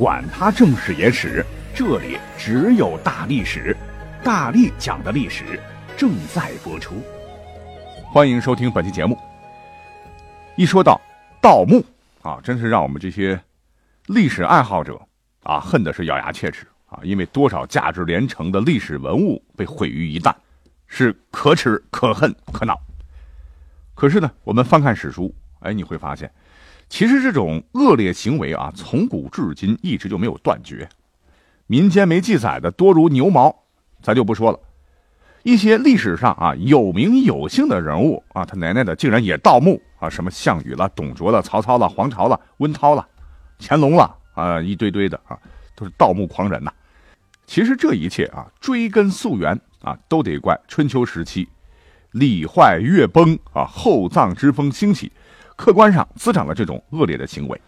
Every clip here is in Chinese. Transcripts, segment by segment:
管他正史野史。这里只有大历史，大力讲的历史正在播出。欢迎收听本期节目。一说到盗墓啊，真是让我们这些历史爱好者啊恨的是咬牙切齿啊！因为多少价值连城的历史文物被毁于一旦，是可耻、可恨、可恼。可是呢，我们翻看史书，哎，你会发现，其实这种恶劣行为啊，从古至今一直就没有断绝。民间没记载的多如牛毛，咱就不说了。一些历史上啊有名有姓的人物啊，他奶奶的竟然也盗墓啊，什么项羽了、董卓了、曹操了、黄巢了、温韬了、乾隆了啊，一堆堆的啊，都是盗墓狂人呐。其实这一切啊，追根溯源啊，都得怪春秋时期礼坏乐崩啊，厚葬之风兴起，客观上滋长了这种恶劣的行为。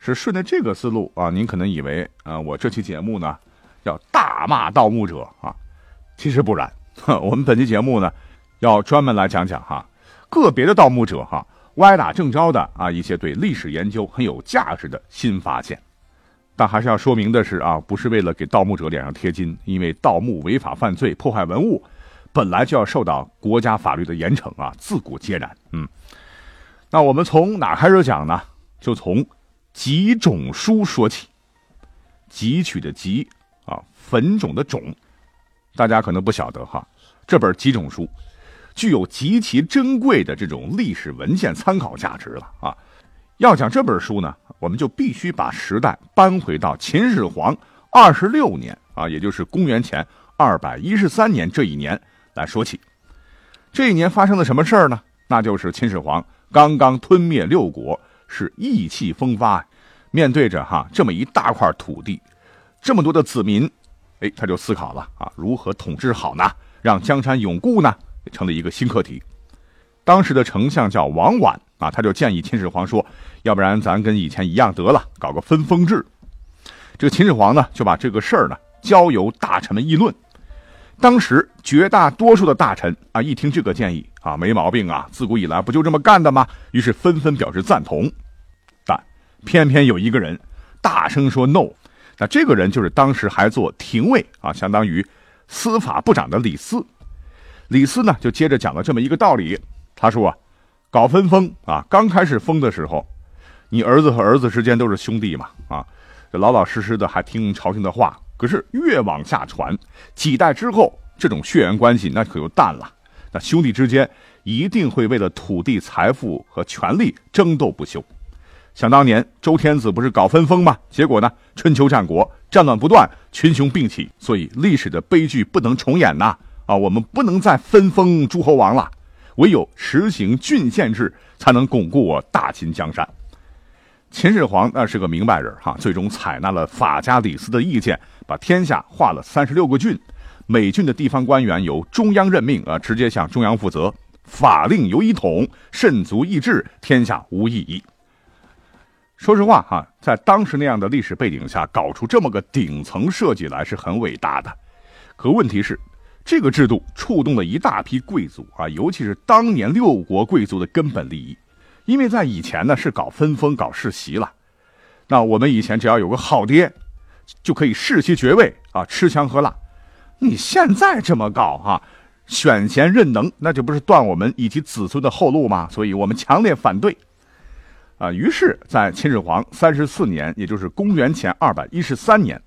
是顺着这个思路啊，您可能以为啊，我这期节目呢要大骂盗墓者啊，其实不然。我们本期节目呢要专门来讲讲哈，个别的盗墓者哈歪打正着的啊一些对历史研究很有价值的新发现。但还是要说明的是啊，不是为了给盗墓者脸上贴金，因为盗墓违法犯罪、破坏文物，本来就要受到国家法律的严惩啊，自古皆然。嗯，那我们从哪开始讲呢？就从。集种书说起，汲取的汲啊，坟种的种，大家可能不晓得哈。这本集种书具有极其珍贵的这种历史文献参考价值了啊。要讲这本书呢，我们就必须把时代搬回到秦始皇二十六年啊，也就是公元前二百一十三年这一年来说起。这一年发生了什么事儿呢？那就是秦始皇刚刚吞灭六国。是意气风发，面对着哈这么一大块土地，这么多的子民，哎，他就思考了啊，如何统治好呢？让江山永固呢？成了一个新课题。当时的丞相叫王绾啊，他就建议秦始皇说，要不然咱跟以前一样得了，搞个分封制。这个秦始皇呢，就把这个事儿呢交由大臣们议论。当时绝大多数的大臣啊，一听这个建议啊，没毛病啊，自古以来不就这么干的吗？于是纷纷表示赞同。但偏偏有一个人大声说 “no”，那这个人就是当时还做廷尉啊，相当于司法部长的李斯。李斯呢，就接着讲了这么一个道理，他说啊，搞分封啊，刚开始封的时候，你儿子和儿子之间都是兄弟嘛，啊，老老实实的还听朝廷的话。可是越往下传，几代之后，这种血缘关系那可就淡了。那兄弟之间一定会为了土地、财富和权力争斗不休。想当年周天子不是搞分封吗？结果呢，春秋战国战乱不断，群雄并起，所以历史的悲剧不能重演呐！啊，我们不能再分封诸侯王了，唯有实行郡县制，才能巩固我大秦江山。秦始皇那是个明白人哈，最终采纳了法家李斯的意见，把天下划了三十六个郡，每郡的地方官员由中央任命啊，直接向中央负责，法令由一统，慎足易治，天下无异议。说实话哈，在当时那样的历史背景下，搞出这么个顶层设计来是很伟大的。可问题是，这个制度触动了一大批贵族啊，尤其是当年六国贵族的根本利益。因为在以前呢是搞分封、搞世袭了，那我们以前只要有个好爹，就可以世袭爵位啊，吃香喝辣。你现在这么搞哈，选贤任能，那就不是断我们以及子孙的后路吗？所以我们强烈反对。啊，于是，在秦始皇三十四年，也就是公元前二百一十三年，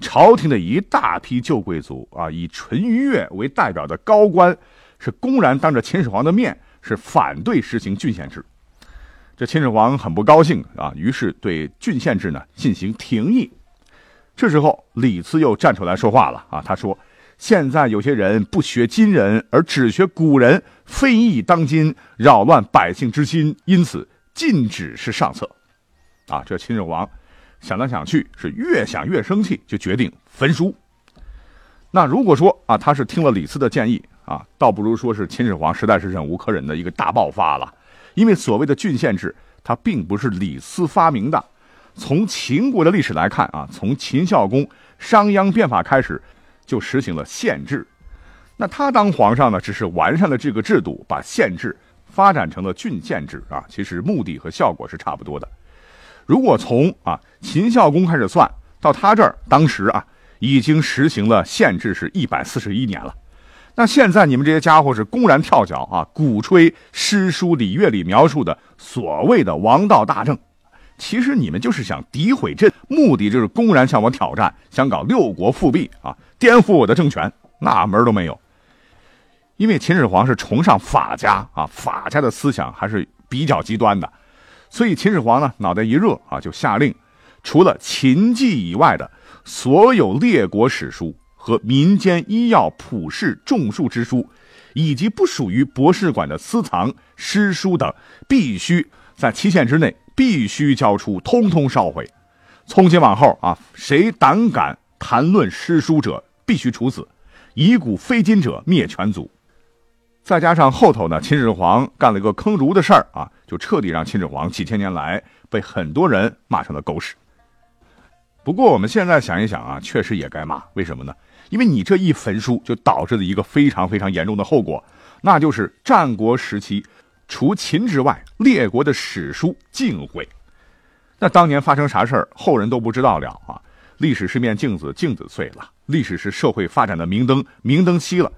朝廷的一大批旧贵族啊，以淳于越为代表的高官，是公然当着秦始皇的面，是反对实行郡县制。这秦始皇很不高兴啊，于是对郡县制呢进行廷议。这时候，李斯又站出来说话了啊，他说：“现在有些人不学今人，而只学古人，非议当今，扰乱百姓之心，因此禁止是上策。”啊，这秦始皇想来想去是越想越生气，就决定焚书那如果说啊，他是听了李斯的建议啊，倒不如说是秦始皇实在是忍无可忍的一个大爆发了。因为所谓的郡县制，它并不是李斯发明的。从秦国的历史来看啊，从秦孝公商鞅变法开始，就实行了县制。那他当皇上呢，只是完善了这个制度，把县制发展成了郡县制啊。其实目的和效果是差不多的。如果从啊秦孝公开始算，到他这儿，当时啊。已经实行了县制是一百四十一年了，那现在你们这些家伙是公然跳脚啊，鼓吹诗书礼乐里描述的所谓的王道大政，其实你们就是想诋毁朕，目的就是公然向我挑战，想搞六国复辟啊，颠覆我的政权，那门都没有。因为秦始皇是崇尚法家啊，法家的思想还是比较极端的，所以秦始皇呢脑袋一热啊，就下令，除了秦记以外的。所有列国史书和民间医药普世种树之书，以及不属于博士馆的私藏诗书等，必须在期限之内必须交出，通通烧毁。从今往后啊，谁胆敢谈论诗书者，必须处死；以古非今者，灭全族。再加上后头呢，秦始皇干了一个坑儒的事儿啊，就彻底让秦始皇几千年来被很多人骂成了狗屎。不过我们现在想一想啊，确实也该骂。为什么呢？因为你这一焚书，就导致了一个非常非常严重的后果，那就是战国时期，除秦之外，列国的史书尽毁。那当年发生啥事儿，后人都不知道了啊。历史是面镜子，镜子碎了；历史是社会发展的明灯，明灯熄了，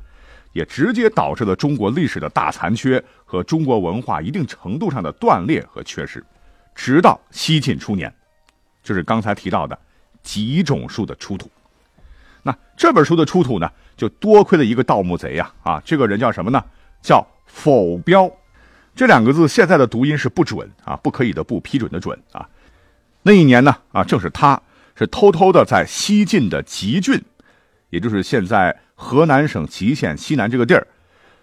也直接导致了中国历史的大残缺和中国文化一定程度上的断裂和缺失。直到西晋初年，就是刚才提到的。几种书的出土，那这本书的出土呢，就多亏了一个盗墓贼呀！啊，这个人叫什么呢？叫否标，这两个字现在的读音是不准啊，不可以的不批准的准啊。那一年呢，啊，正是他是偷偷的在西晋的吉郡，也就是现在河南省吉县西南这个地儿，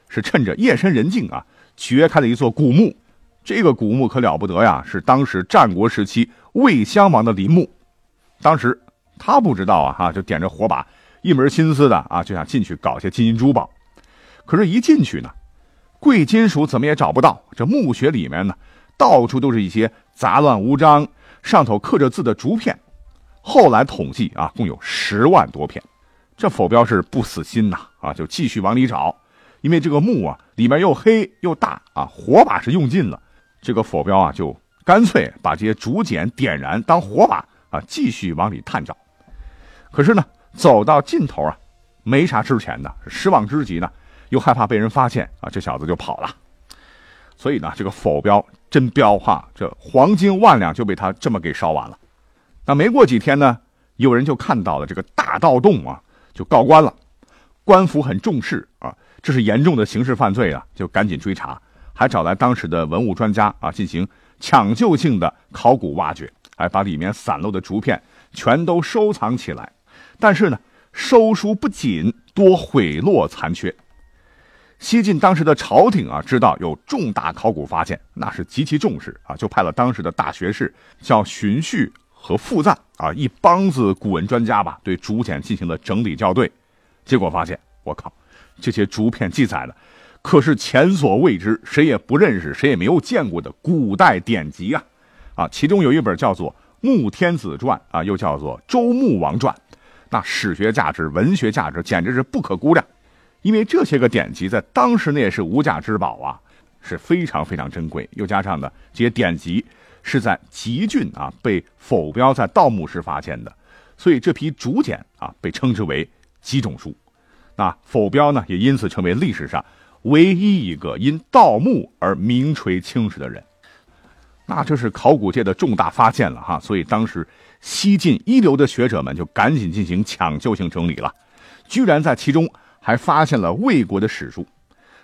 是趁着夜深人静啊，掘开了一座古墓。这个古墓可了不得呀，是当时战国时期魏襄王的陵墓。当时他不知道啊，哈，就点着火把，一门心思的啊，就想进去搞些金银珠宝。可是，一进去呢，贵金属怎么也找不到。这墓穴里面呢，到处都是一些杂乱无章、上头刻着字的竹片。后来统计啊，共有十万多片。这否标是不死心呐，啊，就继续往里找。因为这个墓啊，里面又黑又大啊，火把是用尽了。这个否标啊，就干脆把这些竹简点燃当火把。啊，继续往里探找，可是呢，走到尽头啊，没啥值钱的，失望之极呢，又害怕被人发现啊，这小子就跑了。所以呢，这个否标真标哈，这黄金万两就被他这么给烧完了。那没过几天呢，有人就看到了这个大盗洞啊，就告官了。官府很重视啊，这是严重的刑事犯罪啊，就赶紧追查，还找来当时的文物专家啊，进行抢救性的考古挖掘。还把里面散落的竹片全都收藏起来，但是呢，收书不仅，多毁落残缺。西晋当时的朝廷啊，知道有重大考古发现，那是极其重视啊，就派了当时的大学士叫荀勖和傅赞啊，一帮子古文专家吧，对竹简进行了整理校对。结果发现，我靠，这些竹片记载的可是前所未知、谁也不认识、谁也没有见过的古代典籍啊！啊，其中有一本叫做《穆天子传》啊，又叫做《周穆王传》，那史学价值、文学价值简直是不可估量。因为这些个典籍在当时那也是无价之宝啊，是非常非常珍贵。又加上呢，这些典籍是在吉郡啊被否标在盗墓时发现的，所以这批竹简啊被称之为吉种书。那否标呢，也因此成为历史上唯一一个因盗墓而名垂青史的人。那这是考古界的重大发现了哈，所以当时西晋一流的学者们就赶紧进行抢救性整理了，居然在其中还发现了魏国的史书。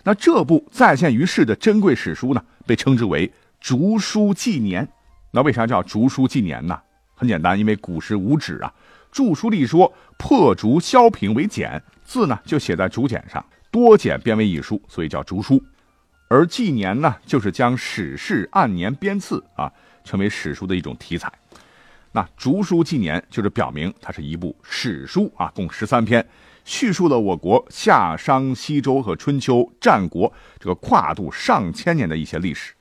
那这部再现于世的珍贵史书呢，被称之为《竹书纪年》。那为啥叫《竹书纪年》呢？很简单，因为古时无纸啊，著书立说，破竹削平为简，字呢就写在竹简上，多简编为一书，所以叫竹书。而纪年呢，就是将史事按年编次啊，成为史书的一种题材。那《竹书纪年》就是表明它是一部史书啊，共十三篇，叙述了我国夏商西周和春秋战国这个跨度上千年的一些历史。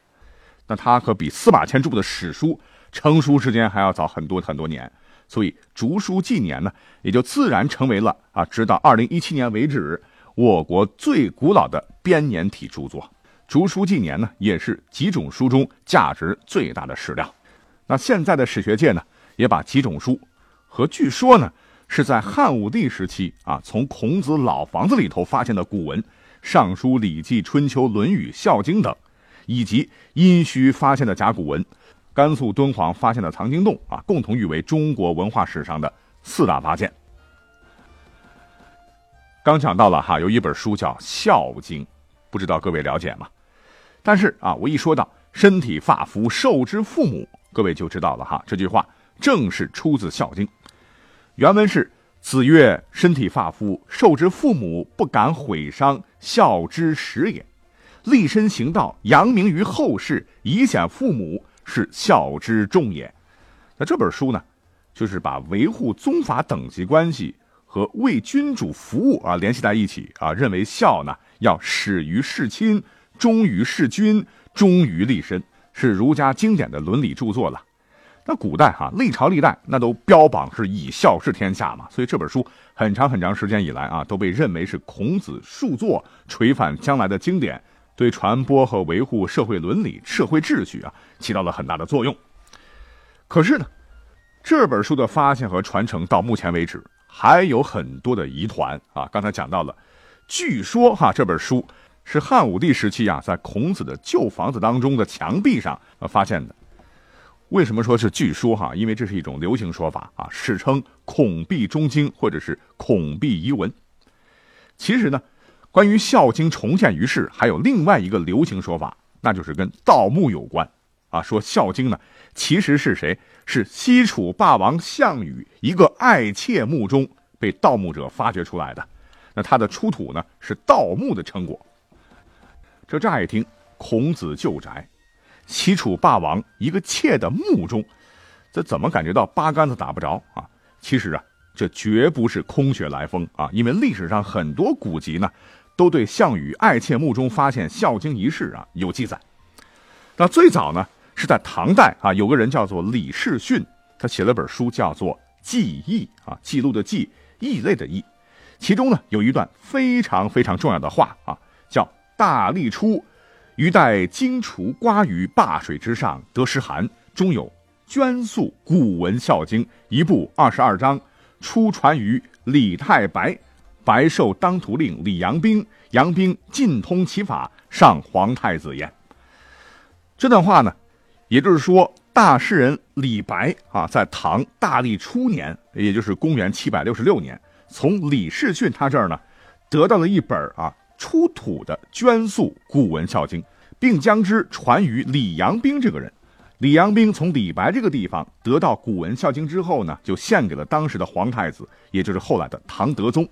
那它可比司马迁著的史书成书时间还要早很多很多年，所以《竹书纪年》呢，也就自然成为了啊，直到二零一七年为止，我国最古老的编年体著作。《竹书纪年》呢，也是几种书中价值最大的史料。那现在的史学界呢？也把几种书和据说呢是在汉武帝时期啊，从孔子老房子里头发现的古文，《尚书》《礼记》《春秋》《论语》《孝经》等，以及殷墟发现的甲骨文，甘肃敦煌发现的藏经洞啊，共同誉为中国文化史上的四大发现。刚讲到了哈，有一本书叫《孝经》，不知道各位了解吗？但是啊，我一说到身体发肤受之父母，各位就知道了哈，这句话。正是出自《孝经》，原文是：“子曰：身体发肤受之父母，不敢毁伤，孝之始也。立身行道，扬名于后世，以显父母，是孝之重也。”那这本书呢，就是把维护宗法等级关系和为君主服务啊联系在一起啊，认为孝呢要始于事亲，忠于事君，忠于立身，是儒家经典的伦理著作了。那古代哈，历朝历代那都标榜是以孝治天下嘛，所以这本书很长很长时间以来啊，都被认为是孔子述作垂范将来的经典，对传播和维护社会伦理、社会秩序啊，起到了很大的作用。可是呢，这本书的发现和传承到目前为止还有很多的疑团啊。刚才讲到了，据说哈，这本书是汉武帝时期啊，在孔子的旧房子当中的墙壁上呃发现的。为什么说是据说哈？因为这是一种流行说法啊，史称“孔壁中经”或者是“孔壁遗文”。其实呢，关于《孝经》重现于世，还有另外一个流行说法，那就是跟盗墓有关啊。说《孝经》呢，其实是谁？是西楚霸王项羽一个爱妾墓中被盗墓者发掘出来的。那他的出土呢，是盗墓的成果。这乍一听，孔子旧宅。西楚霸王一个妾的墓中，这怎么感觉到八竿子打不着啊？其实啊，这绝不是空穴来风啊，因为历史上很多古籍呢，都对项羽爱妾墓中发现《孝经》一事啊有记载。那最早呢是在唐代啊，有个人叫做李世训，他写了本书叫做《记忆》啊，记录的记，异类的异，其中呢有一段非常非常重要的话啊，叫大历初。余待荆楚瓜于灞水之上，得诗函，中有捐宿古文《孝经》一部二十二章，初传于李太白，白受当涂令李阳冰，阳冰尽通其法，上皇太子言。这段话呢，也就是说，大诗人李白啊，在唐大历初年，也就是公元七百六十六年，从李世俊他这儿呢，得到了一本啊。出土的捐素古文《孝经》，并将之传于李阳冰这个人。李阳冰从李白这个地方得到古文《孝经》之后呢，就献给了当时的皇太子，也就是后来的唐德宗。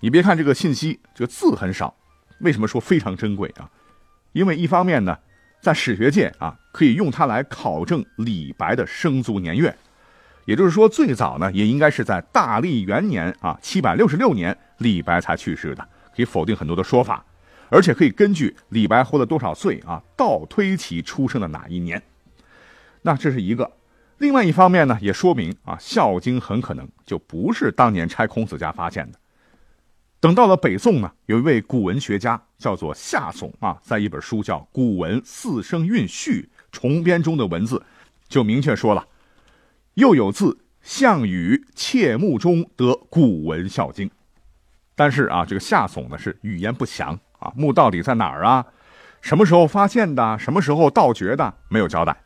你别看这个信息，这个字很少，为什么说非常珍贵啊？因为一方面呢，在史学界啊，可以用它来考证李白的生卒年月，也就是说，最早呢，也应该是在大历元年啊，七百六十六年，李白才去世的。可以否定很多的说法，而且可以根据李白活了多少岁啊，倒推其出生的哪一年。那这是一个。另外一方面呢，也说明啊，《孝经》很可能就不是当年拆孔子家发现的。等到了北宋呢，有一位古文学家叫做夏竦啊，在一本书叫《古文四声韵序重编》中的文字，就明确说了，又有字项羽窃墓中得古文《孝经》。但是啊，这个夏总呢是语言不详啊，墓到底在哪儿啊？什么时候发现的？什么时候盗掘的？没有交代。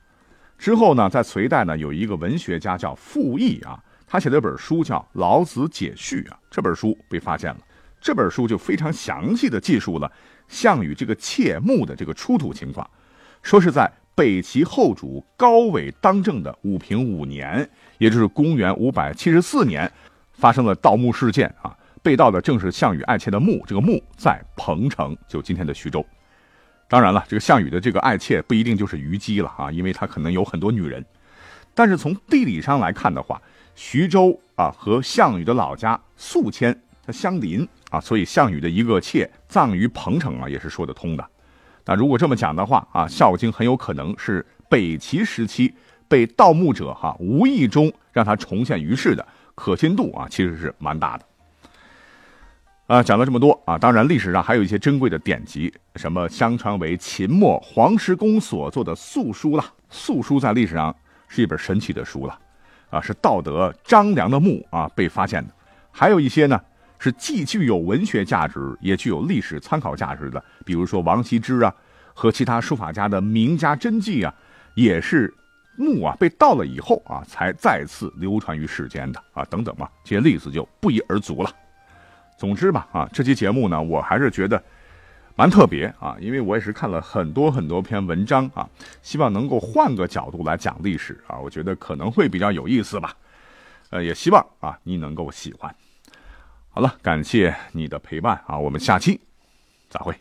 之后呢，在隋代呢，有一个文学家叫傅毅啊，他写了一本书叫《老子解序》啊，这本书被发现了。这本书就非常详细的记述了项羽这个窃墓的这个出土情况，说是在北齐后主高纬当政的武平五年，也就是公元五百七十四年，发生了盗墓事件啊。被盗的正是项羽爱妾的墓，这个墓在彭城，就今天的徐州。当然了，这个项羽的这个爱妾不一定就是虞姬了啊，因为他可能有很多女人。但是从地理上来看的话，徐州啊和项羽的老家宿迁它相邻啊，所以项羽的一个妾葬于彭城啊，也是说得通的。那如果这么讲的话啊，《孝经》很有可能是北齐时期被盗墓者哈无意中让它重现于世的，可信度啊其实是蛮大的。啊，讲了这么多啊，当然历史上还有一些珍贵的典籍，什么相传为秦末黄石公所作的《素书》啦，《素书》在历史上是一本神奇的书了，啊，是道德张良的墓啊被发现的，还有一些呢。是既具有文学价值，也具有历史参考价值的，比如说王羲之啊，和其他书法家的名家真迹啊，也是墓啊被盗了以后啊，才再次流传于世间的啊，等等吧，这些例子就不一而足了。总之吧，啊，这期节目呢，我还是觉得蛮特别啊，因为我也是看了很多很多篇文章啊，希望能够换个角度来讲历史啊，我觉得可能会比较有意思吧。呃，也希望啊你能够喜欢。好了，感谢你的陪伴啊，我们下期再会。